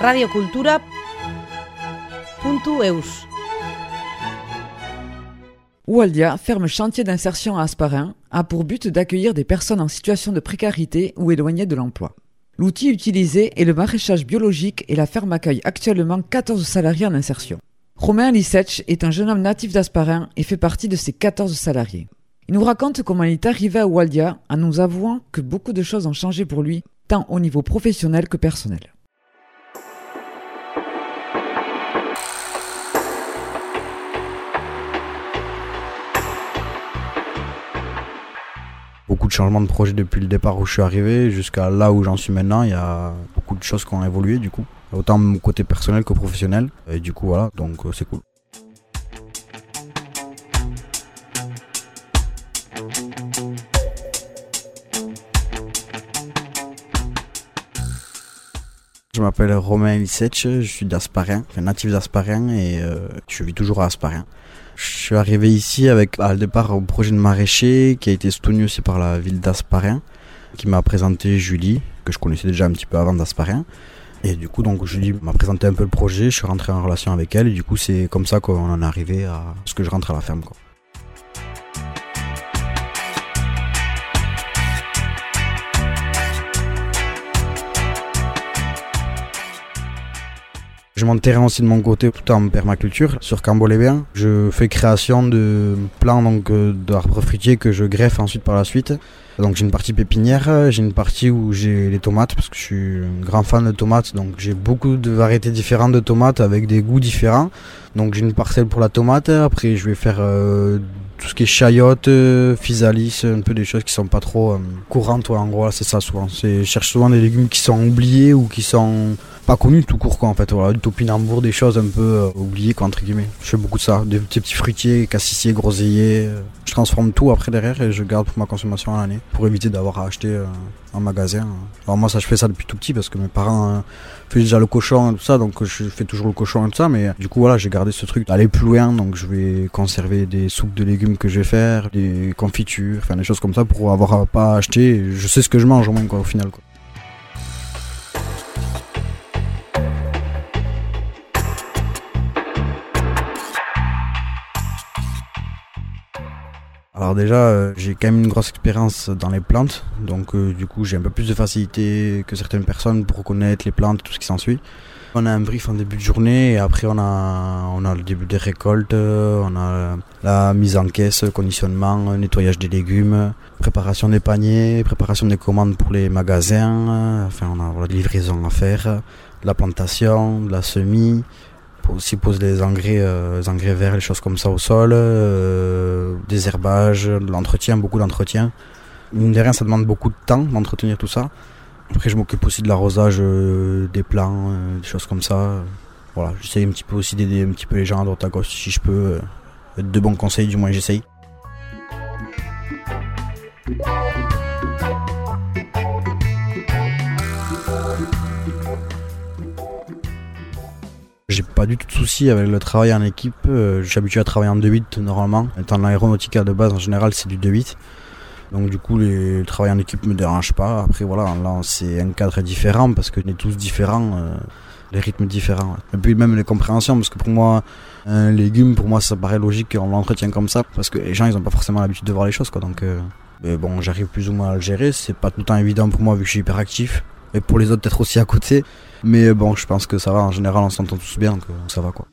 radiocultura.eus Oualdia, ferme chantier d'insertion à Asparin, a pour but d'accueillir des personnes en situation de précarité ou éloignées de l'emploi. L'outil utilisé est le maraîchage biologique et la ferme accueille actuellement 14 salariés en insertion. Romain Lissetch est un jeune homme natif d'Asparin et fait partie de ces 14 salariés. Il nous raconte comment il est arrivé à Waldia en nous avouant que beaucoup de choses ont changé pour lui, tant au niveau professionnel que personnel. Beaucoup de changements de projet depuis le départ où je suis arrivé jusqu'à là où j'en suis maintenant. Il y a beaucoup de choses qui ont évolué du coup, autant côté personnel que professionnel. Et du coup voilà, donc euh, c'est cool. Je m'appelle Romain Lissetch, je suis d'Asparien, natif d'Asparien et euh, je vis toujours à Asparien. Je suis arrivé ici avec à le départ au projet de maraîcher qui a été soutenu aussi par la ville d'Asparien, qui m'a présenté Julie, que je connaissais déjà un petit peu avant d'Asparien. Et du coup, donc Julie m'a présenté un peu le projet, je suis rentré en relation avec elle et du coup c'est comme ça qu'on en est arrivé à ce que je rentre à la ferme. Quoi. Je terrain aussi de mon côté tout en permaculture sur Cambo-les-Bains. Je fais création de plants euh, d'arbres fruitiers que je greffe ensuite par la suite. Donc j'ai une partie pépinière, j'ai une partie où j'ai les tomates parce que je suis un grand fan de tomates. Donc j'ai beaucoup de variétés différentes de tomates avec des goûts différents. Donc j'ai une parcelle pour la tomate. Après je vais faire euh, tout ce qui est chayotte, euh, un peu des choses qui sont pas trop euh, courantes. en gros c'est ça souvent. Je cherche souvent des légumes qui sont oubliés ou qui sont pas connu tout court quoi en fait voilà du topinambour des choses un peu euh, oubliées quoi entre guillemets je fais beaucoup de ça des petits petits fruitiers cassissiers groseilliers euh. je transforme tout après derrière et je garde pour ma consommation à l'année pour éviter d'avoir à acheter euh, en magasin. Alors moi ça je fais ça depuis tout petit parce que mes parents faisaient déjà le cochon et tout ça donc je fais toujours le cochon et tout ça mais du coup voilà j'ai gardé ce truc d'aller plus loin donc je vais conserver des soupes de légumes que je vais faire des confitures enfin des choses comme ça pour avoir à pas acheter. Je sais ce que je mange au moins quoi au final quoi Alors déjà, euh, j'ai quand même une grosse expérience dans les plantes, donc euh, du coup j'ai un peu plus de facilité que certaines personnes pour reconnaître les plantes, tout ce qui s'ensuit. On a un brief en début de journée et après on a, on a le début des récoltes, on a la mise en caisse, conditionnement, nettoyage des légumes, préparation des paniers, préparation des commandes pour les magasins, enfin on a la livraison à faire, la plantation, la semis, aussi pose des engrais, euh, engrais verts, des choses comme ça au sol, euh, des herbages, de l'entretien, beaucoup d'entretien. Mine de rien, ça demande beaucoup de temps d'entretenir tout ça. Après, je m'occupe aussi de l'arrosage euh, des plants, des choses comme ça. Voilà, j'essaye un petit peu aussi d'aider un petit peu les gens à droite à gauche si je peux. de bons conseils, du moins j'essaye. Pas du tout de souci avec le travail en équipe. Euh, je suis habitué à travailler en 2-8 normalement. Étant dans l'aéronautique de base, en général, c'est du 2-8. Donc du coup, le travail en équipe me dérange pas. Après voilà, là c'est un cadre différent parce qu'on est tous différents, euh, les rythmes différents. Et puis même les compréhensions, parce que pour moi, un légume, pour moi, ça paraît logique qu'on l'entretient comme ça, parce que les gens, ils ont pas forcément l'habitude de voir les choses, quoi. Donc euh, bon, j'arrive plus ou moins à le gérer. C'est pas tout le temps évident pour moi vu que je suis hyper actif et pour les autres peut-être aussi à côté. Mais bon, je pense que ça va, en général on s'entend tous bien, que ça va quoi.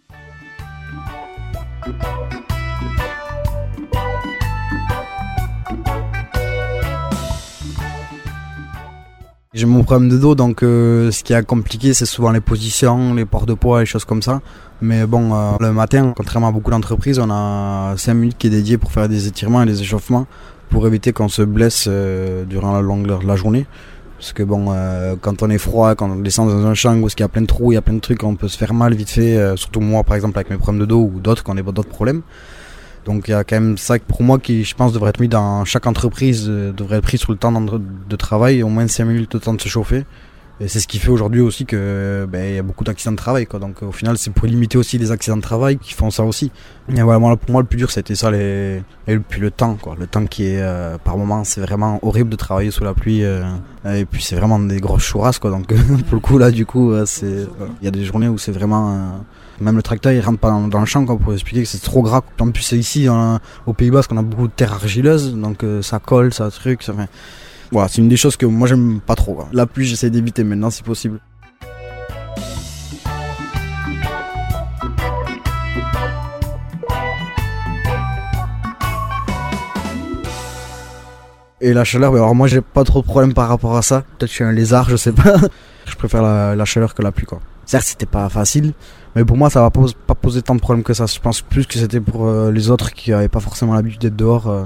J'ai mon problème de dos, donc euh, ce qui est compliqué, c'est souvent les positions, les ports de poids, les choses comme ça. Mais bon, euh, le matin, contrairement à beaucoup d'entreprises, on a 5 minutes qui est dédié pour faire des étirements et des échauffements pour éviter qu'on se blesse euh, durant la longue de la journée. Parce que bon, euh, quand on est froid, quand on descend dans un champ où il y a plein de trous, il y a plein de trucs, on peut se faire mal vite fait. Euh, surtout moi, par exemple, avec mes problèmes de dos ou d'autres, quand on a d'autres problèmes. Donc il y a quand même ça pour moi qui, je pense, devrait être mis dans chaque entreprise, euh, devrait être pris sur le temps de travail, au moins 5 minutes de temps de se chauffer. C'est ce qui fait aujourd'hui aussi que ben, y a beaucoup d'accidents de travail. Quoi. Donc au final, c'est pour limiter aussi les accidents de travail qui font ça aussi. Et voilà, pour moi, le plus dur, c'était ça, les... et puis le temps. Quoi. Le temps qui est, euh, par moment, c'est vraiment horrible de travailler sous la pluie. Euh, et puis c'est vraiment des grosses chourasses. Quoi. Donc pour le coup, là, du coup, c'est... il y a des journées où c'est vraiment... Euh, même le tracteur, il rentre pas dans, le champ quoi, pour expliquer que c'est trop gras. En plus, c'est ici, au Pays Basque, on a beaucoup de terre argileuse. Donc ça colle, ça truc, ça fait... Voilà, c'est une des choses que moi j'aime pas trop. La pluie, j'essaie d'éviter maintenant si possible. Et la chaleur, alors moi j'ai pas trop de problème par rapport à ça. Peut-être que je suis un lézard, je sais pas. je préfère la, chaleur que la pluie quoi. Certes c'était pas facile, mais pour moi ça va pas, poser tant de problèmes que ça. Je pense plus que c'était pour euh, les autres qui avaient pas forcément l'habitude d'être dehors. Euh.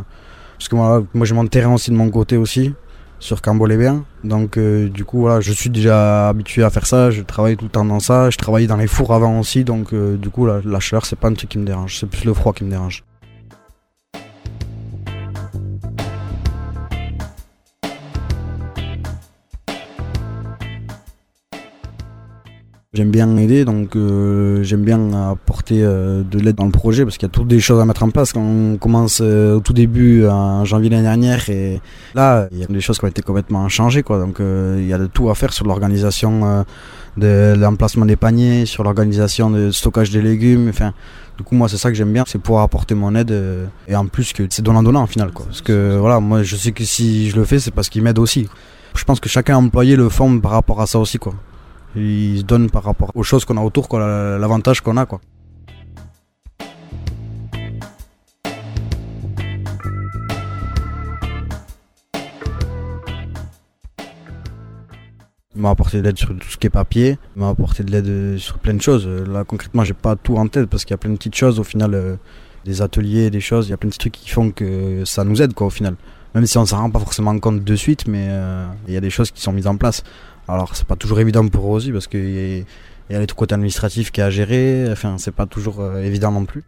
parce que moi, moi j'ai mon terrain aussi de mon côté aussi sur Cambo-les-Bains. Donc euh, du coup voilà, je suis déjà habitué à faire ça, je travaille tout le temps dans ça, je travaillais dans les fours avant aussi, donc euh, du coup la, la chaleur c'est pas un truc qui me dérange, c'est plus le froid qui me dérange. J'aime bien aider, donc euh, j'aime bien apporter euh, de l'aide dans le projet parce qu'il y a toutes des choses à mettre en place. Quand on commence euh, au tout début en janvier l'année dernière et là il y a des choses qui ont été complètement changées quoi. Donc il y a de tout à faire sur l'organisation de l'emplacement des paniers, sur l'organisation de stockage des légumes. Enfin, du coup moi c'est ça que j'aime bien, c'est pouvoir apporter mon aide et en plus que c'est donnant donnant en final quoi. Parce que voilà moi je sais que si je le fais c'est parce qu'il m'aide aussi. Je pense que chacun employé le forme par rapport à ça aussi quoi il se donne par rapport aux choses qu'on a autour, l'avantage qu'on a. Quoi. Il m'a apporté de l'aide sur tout ce qui est papier, il m'a apporté de l'aide sur plein de choses. Là concrètement j'ai pas tout en tête parce qu'il y a plein de petites choses au final, euh, des ateliers, des choses, il y a plein de trucs qui font que ça nous aide quoi au final. Même si on s'en rend pas forcément compte de suite, mais euh, il y a des choses qui sont mises en place. Alors c'est pas toujours évident pour eux aussi parce qu'il y, a les côtés administratifs qui a à gérer, enfin c'est pas toujours euh, évident non plus.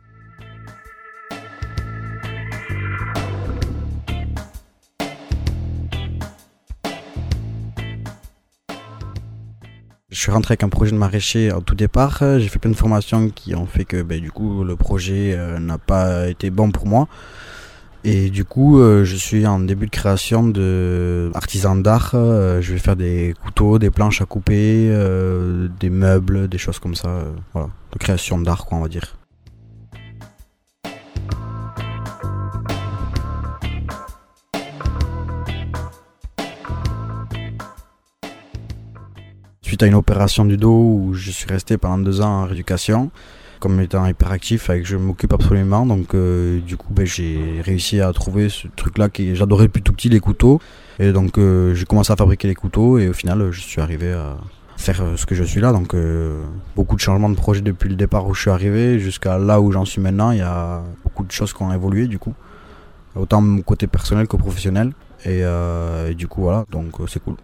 Je suis rentré avec un projet de maraîcher au tout départ. J'ai fait plein de formations qui ont fait que ben, du coup le projet euh, n'a pas été bon pour moi. Et du coup, euh, je suis en début de création de artisan d'art. Euh, je vais faire des couteaux, des planches à couper, euh, des meubles, des choses comme ça. voilà, de création d'art, quoi, on va dire. Suite à une opération du dos où je suis resté pendant deux ans en rééducation, comme étant hyperactif que je m'occupe absolument. Donc euh, du coup ben, j'ai réussi à trouver ce truc là que j'adorais depuis tout petit, les couteaux. Et donc euh, j'ai commencé à fabriquer les couteaux et au final je suis arrivé à faire euh, ce que je suis là. Donc beaucoup de changements de projet depuis le départ où je suis arrivé jusqu'à là où j'en suis maintenant. Il y a beaucoup de choses qui ont évolué du coup. Autant côté personnel que professionnel. Et, et du coup voilà, donc c'est cool.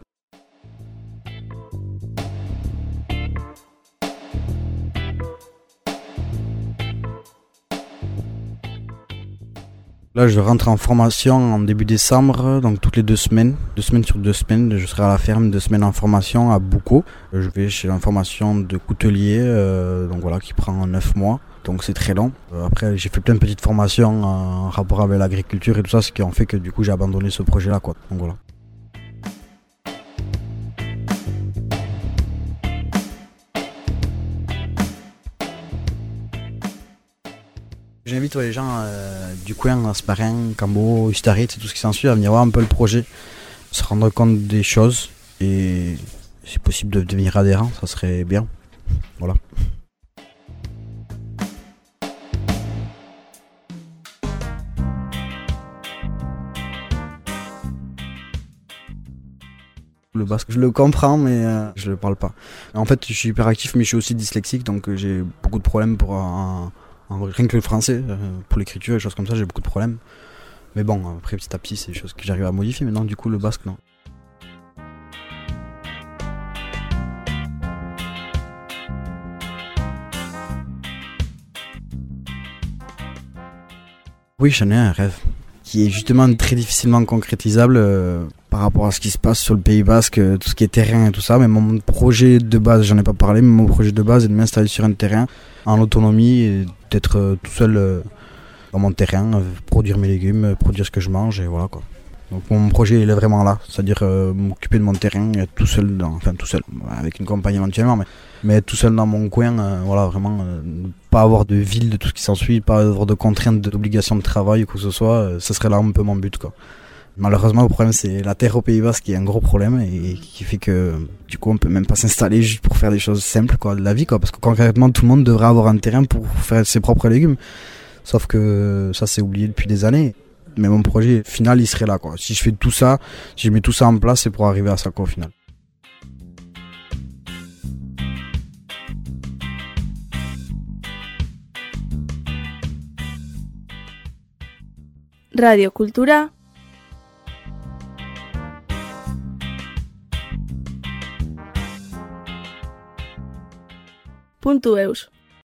Là, je rentre en formation en début décembre, donc toutes les deux semaines, deux semaines sur deux semaines, je serai à la ferme, deux semaines en formation à Boucault. Je vais chez une formation de coutelier, euh, donc voilà, qui prend neuf mois, donc c'est très long. Euh, après, j'ai fait plein de petites formations en rapport avec l'agriculture et tout ça, ce qui en fait que du coup j'ai abandonné ce projet-là, quoi. Donc voilà. J'invite les gens euh, du coin, Asparin, Cambo, Ustarit, tout ce qui s'ensuit, à venir voir un peu le projet, se rendre compte des choses et si possible de devenir adhérent, ça serait bien. Voilà. Le basque, je le comprends, mais euh, je le parle pas. En fait, je suis hyper actif, mais je suis aussi dyslexique, donc euh, j'ai beaucoup de problèmes pour rien que le français, euh, pour l'écriture et choses comme ça, j'ai beaucoup de problèmes. Mais bon, après petit à petit, c'est des choses que j'arrive à modifier. Maintenant, du coup, le basque, non. Oui, j'en ai un rêve qui est justement très difficilement concrétisable. Euh, par rapport à ce qui se passe sur le Pays Basque, tout ce qui est terrain et tout ça. Mais mon projet de base, j'en ai pas parlé, mais mon projet de base est de m'installer sur un terrain en autonomie et d'être tout seul dans mon terrain, produire mes légumes, produire ce que je mange et voilà quoi. Donc mon projet il est vraiment là, c'est-à-dire euh, m'occuper de mon terrain, être tout seul, dans, enfin tout seul, avec une compagnie éventuellement, mais, être tout seul dans mon coin, euh, voilà vraiment, euh, pas avoir de ville de tout ce qui s'ensuit, pas avoir de contraintes, d'obligations de travail ou quoi que ce soit, ce serait là un peu mon but quoi. Malheureusement le problème c'est la terre au Pays Basque qui est un gros problème et qui fait que du coup on peut même pas s'installer juste pour faire des choses simples quoi de la vie quoi, parce que concrètement tout le monde devrait avoir un terrain pour faire ses propres légumes. Sauf que ça c'est oublié depuis des années. Mais mon projet final il serait là quoi. Si je fais tout ça, si je mets tout ça en place, c'est pour arriver à ça quoi au final. Radio Cultura puntu